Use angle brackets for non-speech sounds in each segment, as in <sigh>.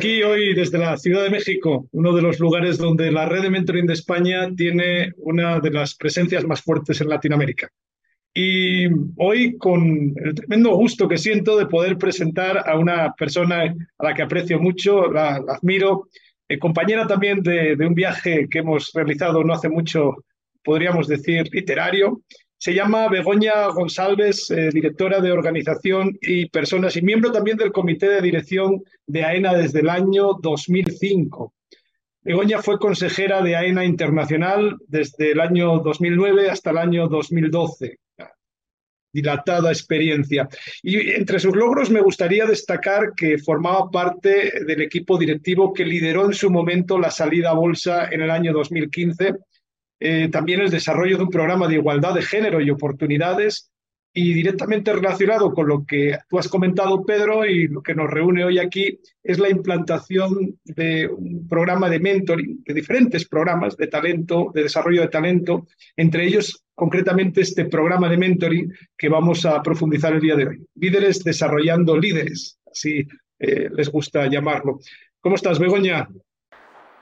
Aquí hoy desde la Ciudad de México, uno de los lugares donde la red de mentoring de España tiene una de las presencias más fuertes en Latinoamérica. Y hoy con el tremendo gusto que siento de poder presentar a una persona a la que aprecio mucho, la, admiro, eh, compañera también de, de un viaje que hemos realizado no hace mucho, podríamos decir, literario, se llama Begoña González, eh, directora de organización y personas y miembro también del comité de dirección de AENA desde el año 2005. Begoña fue consejera de AENA Internacional desde el año 2009 hasta el año 2012. Dilatada experiencia. Y entre sus logros me gustaría destacar que formaba parte del equipo directivo que lideró en su momento la salida a bolsa en el año 2015 eh, también el desarrollo de un programa de igualdad de género y oportunidades y directamente relacionado con lo que tú has comentado, Pedro, y lo que nos reúne hoy aquí es la implantación de un programa de mentoring, de diferentes programas de talento, de desarrollo de talento, entre ellos concretamente este programa de mentoring que vamos a profundizar el día de hoy. Líderes desarrollando líderes, así eh, les gusta llamarlo. ¿Cómo estás, Begoña?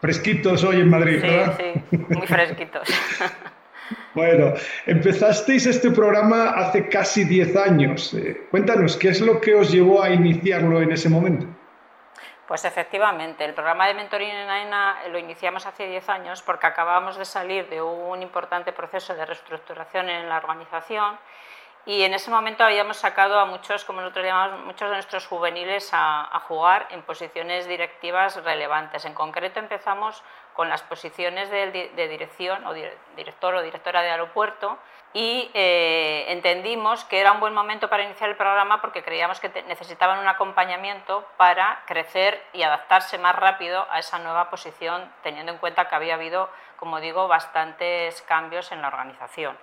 Fresquitos hoy en Madrid, ¿verdad? Sí, muy fresquitos. <laughs> bueno, empezasteis este programa hace casi 10 años. Eh, cuéntanos, ¿qué es lo que os llevó a iniciarlo en ese momento? Pues efectivamente, el programa de mentoring en AENA lo iniciamos hace 10 años porque acabábamos de salir de un importante proceso de reestructuración en la organización y en ese momento habíamos sacado a muchos, como nosotros llamamos, muchos de nuestros juveniles a, jugar en posiciones directivas relevantes. En concreto empezamos con las posiciones de, dirección o director o directora de aeropuerto y eh, entendimos que era un buen momento para iniciar el programa porque creíamos que necesitaban un acompañamiento para crecer y adaptarse más rápido a esa nueva posición, teniendo en cuenta que había habido, como digo, bastantes cambios en la organización.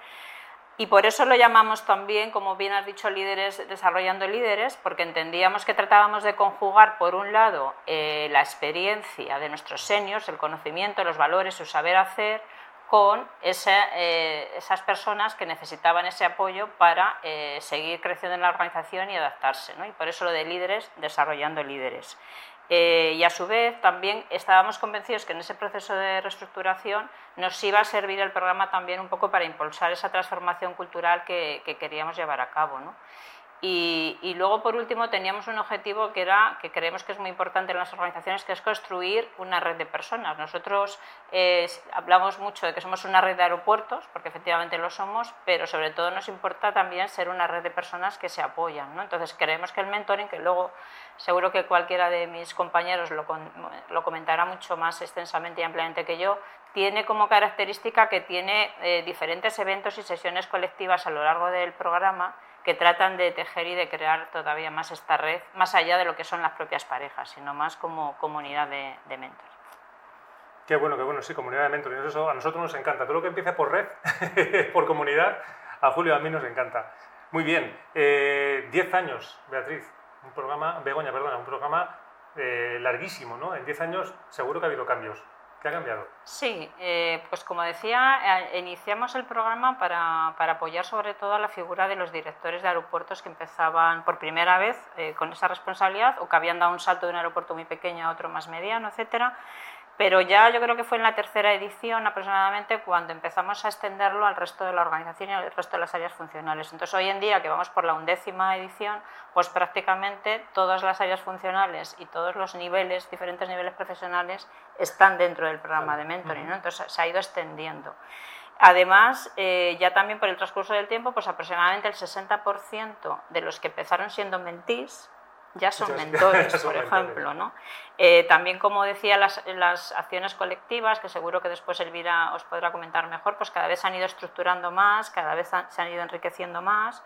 Y por eso lo llamamos también, como bien has dicho, líderes desarrollando líderes, porque entendíamos que tratábamos de conjugar, por un lado, eh, la experiencia de nuestros seniors, el conocimiento, los valores, su saber hacer, con eh, esas personas que necesitaban ese apoyo para eh, seguir creciendo en la organización y adaptarse. ¿no? Y por eso lo de líderes, desarrollando líderes. Eh, y a su vez también estábamos convencidos que en ese proceso de reestructuración nos iba a servir el programa también un poco para impulsar esa transformación cultural que, que queríamos llevar a cabo. ¿no? Y, luego, por último, teníamos un objetivo que era, que creemos que es muy importante en las organizaciones, que es construir una red de personas. Nosotros eh, hablamos mucho de que somos una red de aeropuertos, porque efectivamente lo somos, pero sobre todo nos importa también ser una red de personas que se apoyan. ¿no? Entonces, creemos que el mentoring, que luego seguro que cualquiera de mis compañeros lo, lo comentará mucho más extensamente y ampliamente que yo, tiene como característica que tiene eh, diferentes eventos y sesiones colectivas a lo largo del programa que tratan de tejer y de crear todavía más esta red, más allá de lo que son las propias parejas, sino más como comunidad de, de mentores. Qué bueno, qué bueno, sí, comunidad de mentores. Eso a nosotros nos encanta. Todo lo que empieza por red, <laughs> por comunidad, a Julio a mí nos encanta. Muy bien, 10 eh, años, Beatriz, un programa, Begoña, perdona, un programa eh, larguísimo, ¿no? En 10 años seguro que ha habido cambios. ¿Qué ha cambiado? Sí, eh, pues como decía, eh, iniciamos el programa para, para, apoyar sobre todo a la figura de los directores de aeropuertos que empezaban por primera vez eh, con esa responsabilidad o que habían dado un salto de un aeropuerto muy pequeño a otro más mediano, etcétera pero ya yo creo que fue en la tercera edición aproximadamente cuando empezamos a extenderlo al resto de la organización y al resto de las áreas funcionales. Entonces hoy en día que vamos por la undécima edición, pues prácticamente todas las áreas funcionales y todos los niveles, diferentes niveles profesionales, están dentro del programa de mentoring, entonces se ha ido extendiendo. Además, eh, ya también por el transcurso del tiempo, pues aproximadamente el 60% de los que empezaron siendo mentís ya son mentores, por <laughs> ejemplo. ¿no? Eh, también, como decía, las, las, acciones colectivas, que seguro que después Elvira os podrá comentar mejor, pues cada vez se han ido estructurando más, cada vez se han ido enriqueciendo más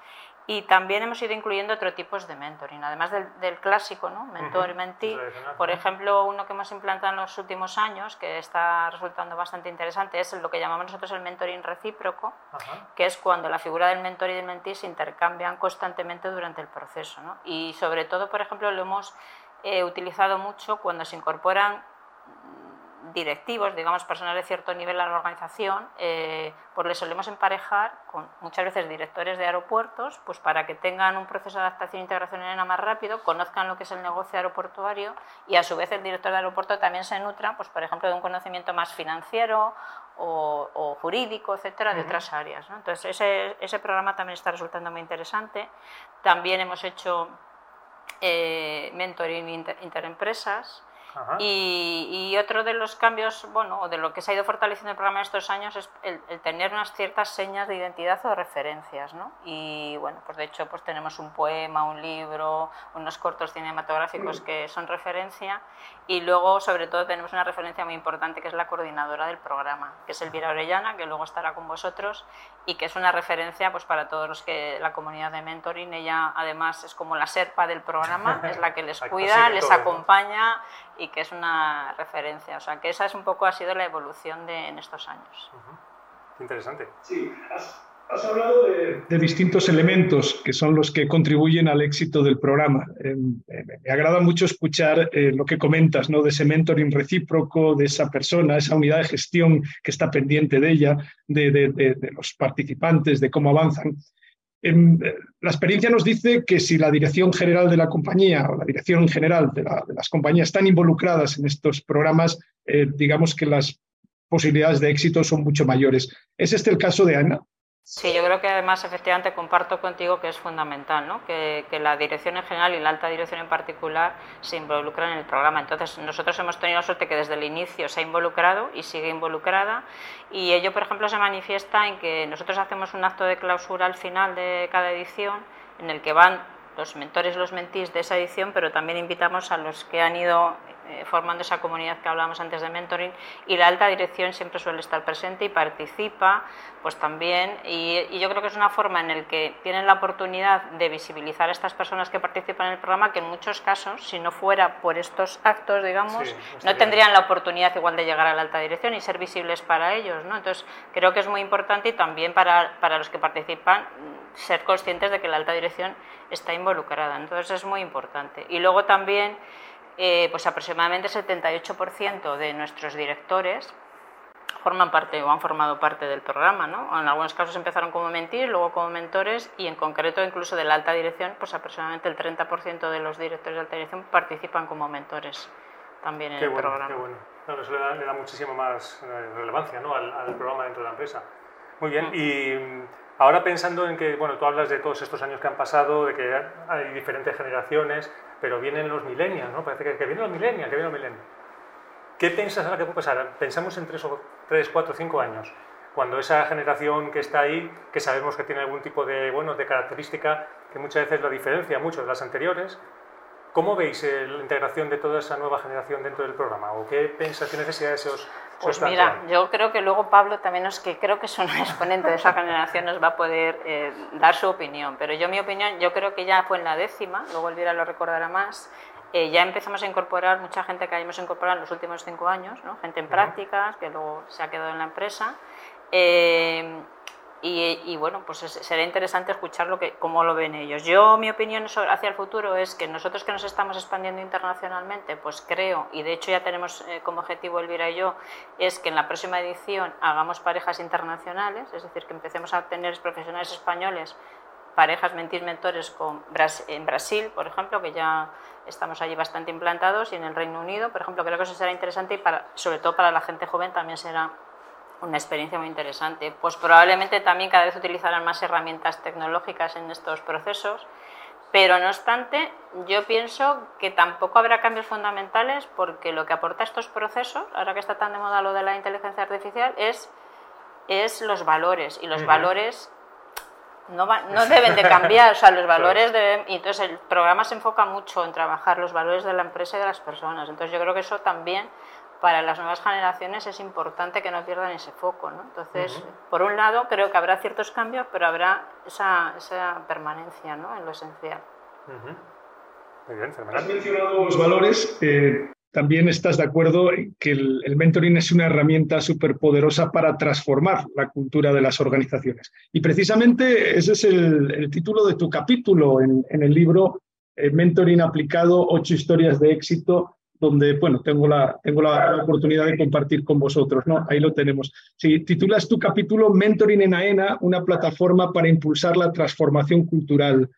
y también hemos ido incluyendo otro tipos de mentoring, además del, clásico, ¿no? mentor y mentí. Por ejemplo, uno que hemos implantado en los últimos años, que está resultando bastante interesante, es lo que llamamos nosotros el mentoring recíproco, que es cuando la figura del mentor y del mentí se intercambian constantemente durante el proceso. ¿no? Y sobre todo, por ejemplo, lo hemos eh, utilizado mucho cuando se incorporan directivos, digamos, personas de cierto nivel en la organización, eh, pues les solemos emparejar con muchas veces directores de aeropuertos, pues para que tengan un proceso de adaptación e integración en ENA más rápido, conozcan lo que es el negocio aeroportuario y a su vez el director de aeropuerto también se nutra, pues por ejemplo, de un conocimiento más financiero o, jurídico, etcétera, de otras áreas. Entonces, ese, ese programa también está resultando muy interesante. También hemos hecho eh, mentoring interempresas. Y, otro de los cambios, bueno, de lo que se ha ido fortaleciendo el programa estos años es el, tener unas ciertas señas de identidad o referencias, ¿no? Y bueno, pues de hecho pues tenemos un poema, un libro, unos cortos cinematográficos que son referencia y luego sobre todo tenemos una referencia muy importante que es la coordinadora del programa, que es Elvira Orellana, que luego estará con vosotros y que es una referencia pues para todos los que la comunidad de mentoring, ella además es como la serpa del programa, <laughs> es la que les cuida, les acompaña y que es una referencia. O sea, que esa es un poco ha sido la evolución de, en estos años. Interesante. Sí, has, hablado de, distintos elementos que son los que contribuyen al éxito del programa. Eh, me agrada mucho escuchar eh, lo que comentas, ¿no? De ese mentoring recíproco, de esa persona, esa unidad de gestión que está pendiente de ella, de, de los participantes, de cómo avanzan. Eh, la experiencia nos dice que si la dirección general de la compañía o la dirección general de, las compañías están involucradas en estos programas, eh, digamos que las posibilidades de éxito son mucho mayores. ¿Es este el caso de Ana? Sí, yo creo que además efectivamente comparto contigo que es fundamental ¿no? que, la dirección en general y la alta dirección en particular se involucren en el programa. Entonces, nosotros hemos tenido la suerte que desde el inicio se ha involucrado y sigue involucrada y ello, por ejemplo, se manifiesta en que nosotros hacemos un acto de clausura al final de cada edición en el que van los mentores, los mentís de esa edición, pero también invitamos a los que han ido eh, formando esa comunidad que hablábamos antes de mentoring y la alta dirección siempre suele estar presente y participa pues también. Y, yo creo que es una forma en la que tienen la oportunidad de visibilizar a estas personas que participan en el programa que en muchos casos si no fuera por estos actos digamos no tendrían la oportunidad igual de llegar a la alta dirección y ser visibles para ellos ¿no? entonces creo que es muy importante y también para, para los que participan ser conscientes de que la alta dirección está involucrada. Entonces es muy importante. Y luego también eh, pues aproximadamente el 78% de nuestros directores forman parte o han formado parte del programa. ¿no? En algunos casos empezaron como mentir, luego como mentores y en concreto incluso de la alta dirección, pues aproximadamente el 30% de los directores de alta dirección participan como mentores también en el programa. Qué bueno. eso le da, muchísima más eh, relevancia ¿no? al, al, programa dentro de la empresa. Muy bien. Y ahora pensando en que, bueno, tú hablas de todos estos años que han pasado, de que hay diferentes generaciones, pero vienen los millennials, ¿no? Parece que, vienen los millennials, que vienen los millennials. ¿Qué piensas ahora que puede pasar? Pensamos en tres, o, tres, cuatro, cinco años, cuando esa generación que está ahí, que sabemos que tiene algún tipo de, bueno, de característica que muchas veces lo diferencia mucho de las anteriores, ¿cómo veis la integración de toda esa nueva generación dentro del programa? ¿O qué piensas, qué necesidades os, pues mira, yo creo que luego Pablo también es que creo que es un <laughs> exponente de esa generación, nos va a poder eh, dar su opinión. Pero yo mi opinión, yo creo que ya fue en la décima, luego Elvira lo recordará más, eh, ya empezamos a incorporar mucha gente que hayamos incorporado en los últimos cinco años, ¿no? gente en prácticas que luego se ha quedado en la empresa. Eh, y, bueno, pues será interesante escuchar lo que, cómo lo ven ellos. Yo, mi opinión hacia el futuro es que nosotros que nos estamos expandiendo internacionalmente, pues creo, y de hecho ya tenemos eh, como objetivo Elvira y yo, es que en la próxima edición hagamos parejas internacionales, es decir, que empecemos a tener profesionales españoles, parejas mentis mentores con en Brasil, por ejemplo, que ya estamos allí bastante implantados, y en el Reino Unido, por ejemplo, creo que eso será interesante y para, sobre todo para la gente joven también será una experiencia muy interesante. Pues probablemente también cada vez utilizarán más herramientas tecnológicas en estos procesos, pero no obstante, yo pienso que tampoco habrá cambios fundamentales porque lo que aporta estos procesos, ahora que está tan de moda lo de la inteligencia artificial, es, es los valores. Y los valores no, no, <laughs> deben de cambiar, o sea, los valores deben... Y entonces el programa se enfoca mucho en trabajar los valores de la empresa y de las personas. Entonces yo creo que eso también para las nuevas generaciones es importante que no pierdan ese foco. ¿no? Entonces, por un lado, creo que habrá ciertos cambios, pero habrá esa, esa permanencia ¿no? en lo esencial. Muy bien, Has mencionado los valores. Eh, también estás de acuerdo en que el, mentoring es una herramienta súper poderosa para transformar la cultura de las organizaciones. Y precisamente ese es el, título de tu capítulo en, en el libro eh, Mentoring aplicado, ocho historias de éxito donde, bueno, tengo la, tengo la, oportunidad de compartir con vosotros, ¿no? Ahí lo tenemos. Si titulas tu capítulo Mentoring en AENA, una plataforma para impulsar la transformación cultural.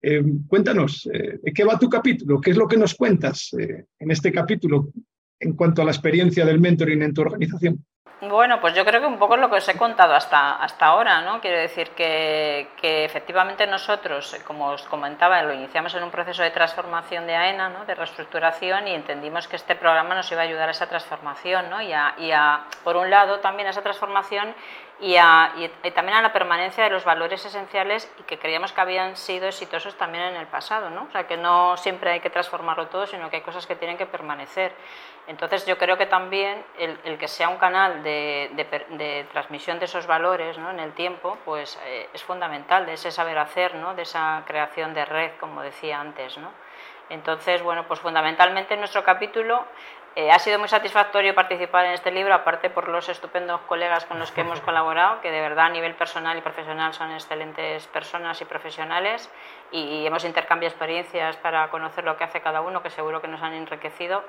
Eh, cuéntanos, eh, ¿de qué va tu capítulo? ¿Qué es lo que nos cuentas eh, en este capítulo en cuanto a la experiencia del mentoring en tu organización? Bueno, pues yo creo que un poco lo que os he contado hasta, hasta ahora, ¿no? Quiero decir que, que, efectivamente nosotros, como os comentaba, lo iniciamos en un proceso de transformación de AENA, ¿no? de reestructuración, y entendimos que este programa nos iba a ayudar a esa transformación, ¿no? y, a, y a, por un lado, también a esa transformación y, también a la permanencia de los valores esenciales y que creíamos que habían sido exitosos también en el pasado, ¿no? O sea, que no siempre hay que transformarlo todo, sino que hay cosas que tienen que permanecer. Entonces yo creo que también el, que sea un canal de, de, transmisión de esos valores ¿no? en el tiempo, pues eh, es fundamental, de ese saber hacer, ¿no? de esa creación de red, como decía antes. ¿no? Entonces, bueno, pues fundamentalmente en nuestro capítulo eh, ha sido muy satisfactorio participar en este libro, aparte por los estupendos colegas con los que hemos <laughs> colaborado, que de verdad a nivel personal y profesional son excelentes personas y profesionales, y hemos intercambiado experiencias para conocer lo que hace cada uno, que seguro que nos han enriquecido,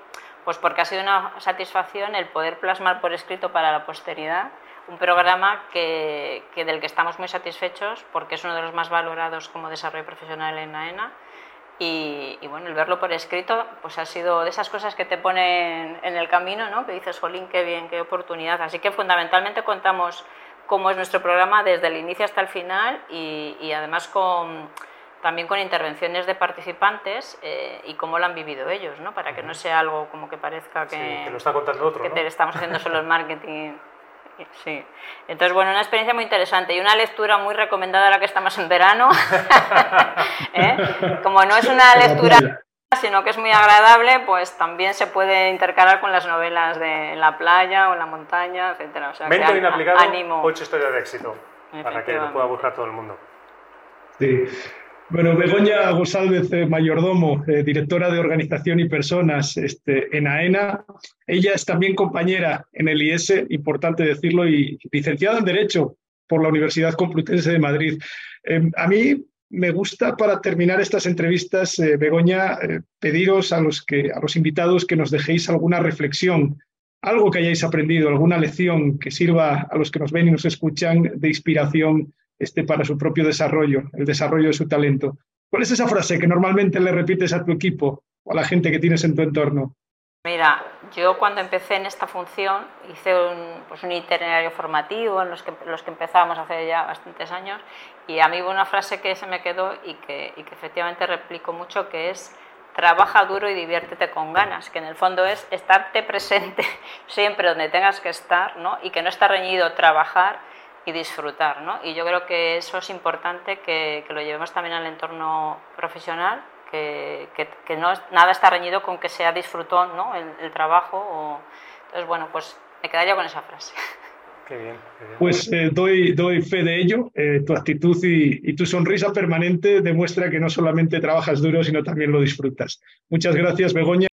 pues porque ha sido una satisfacción el poder plasmar por escrito para la posteridad un programa que, que del que estamos muy satisfechos, porque es uno de los más valorados como desarrollo profesional en AENA y, bueno, el verlo por escrito, pues ha sido de esas cosas que te ponen en el camino, ¿no? Que dices, jolín, qué bien, qué oportunidad. Así que fundamentalmente contamos cómo es nuestro programa desde el inicio hasta el final y, además con, también con intervenciones de participantes eh, y cómo lo han vivido ellos, ¿no? Para que no sea algo como que parezca que, que lo está contando otro, que te estamos haciendo solo el <laughs> marketing Sí. Entonces, bueno, una experiencia muy interesante y una lectura muy recomendada ahora que estamos en verano. <laughs> ¿Eh? Como no es una lectura sino que es muy agradable, pues también se puede intercalar con las novelas de la playa o en la montaña, etcétera. O sea, Mentoring aplicado, ánimo. ocho historias de éxito, para que lo pueda buscar todo el mundo. Sí. Bueno, Begoña González eh, Mayordomo, eh, directora de Organización y Personas este, en AENA. Ella es también compañera en el IES, importante decirlo, y licenciada en Derecho por la Universidad Complutense de Madrid. Em, a mí me gusta, para terminar estas entrevistas, eh, Begoña, pediros a los, que, a los invitados que nos dejéis alguna reflexión, algo que hayáis aprendido, alguna lección que sirva a los que nos ven y nos escuchan de inspiración este, para su propio desarrollo, el desarrollo de su talento. ¿Cuál es esa frase que normalmente le repites a tu equipo o a la gente que tienes en tu entorno? Mira, yo cuando empecé en esta función hice un, pues un itinerario formativo en los que, los que empezábamos hace ya bastantes años y a mí hubo una frase que se me quedó y que, y que efectivamente replico mucho que es trabaja duro y diviértete con ganas, que en el fondo es estarte presente <laughs> siempre donde tengas que estar ¿no? y que no está reñido trabajar y disfrutar. ¿no? Y yo creo que eso es importante que, que lo llevemos también al entorno profesional, que, que, no, nada está reñido con que sea disfrutón ¿no? el, el trabajo. O... Entonces, bueno, pues me quedaría con esa frase. Qué bien, Pues eh, doy, doy fe de ello. Eh, tu actitud y, y, tu sonrisa permanente demuestra que no solamente trabajas duro, sino también lo disfrutas. Muchas gracias, Begoña.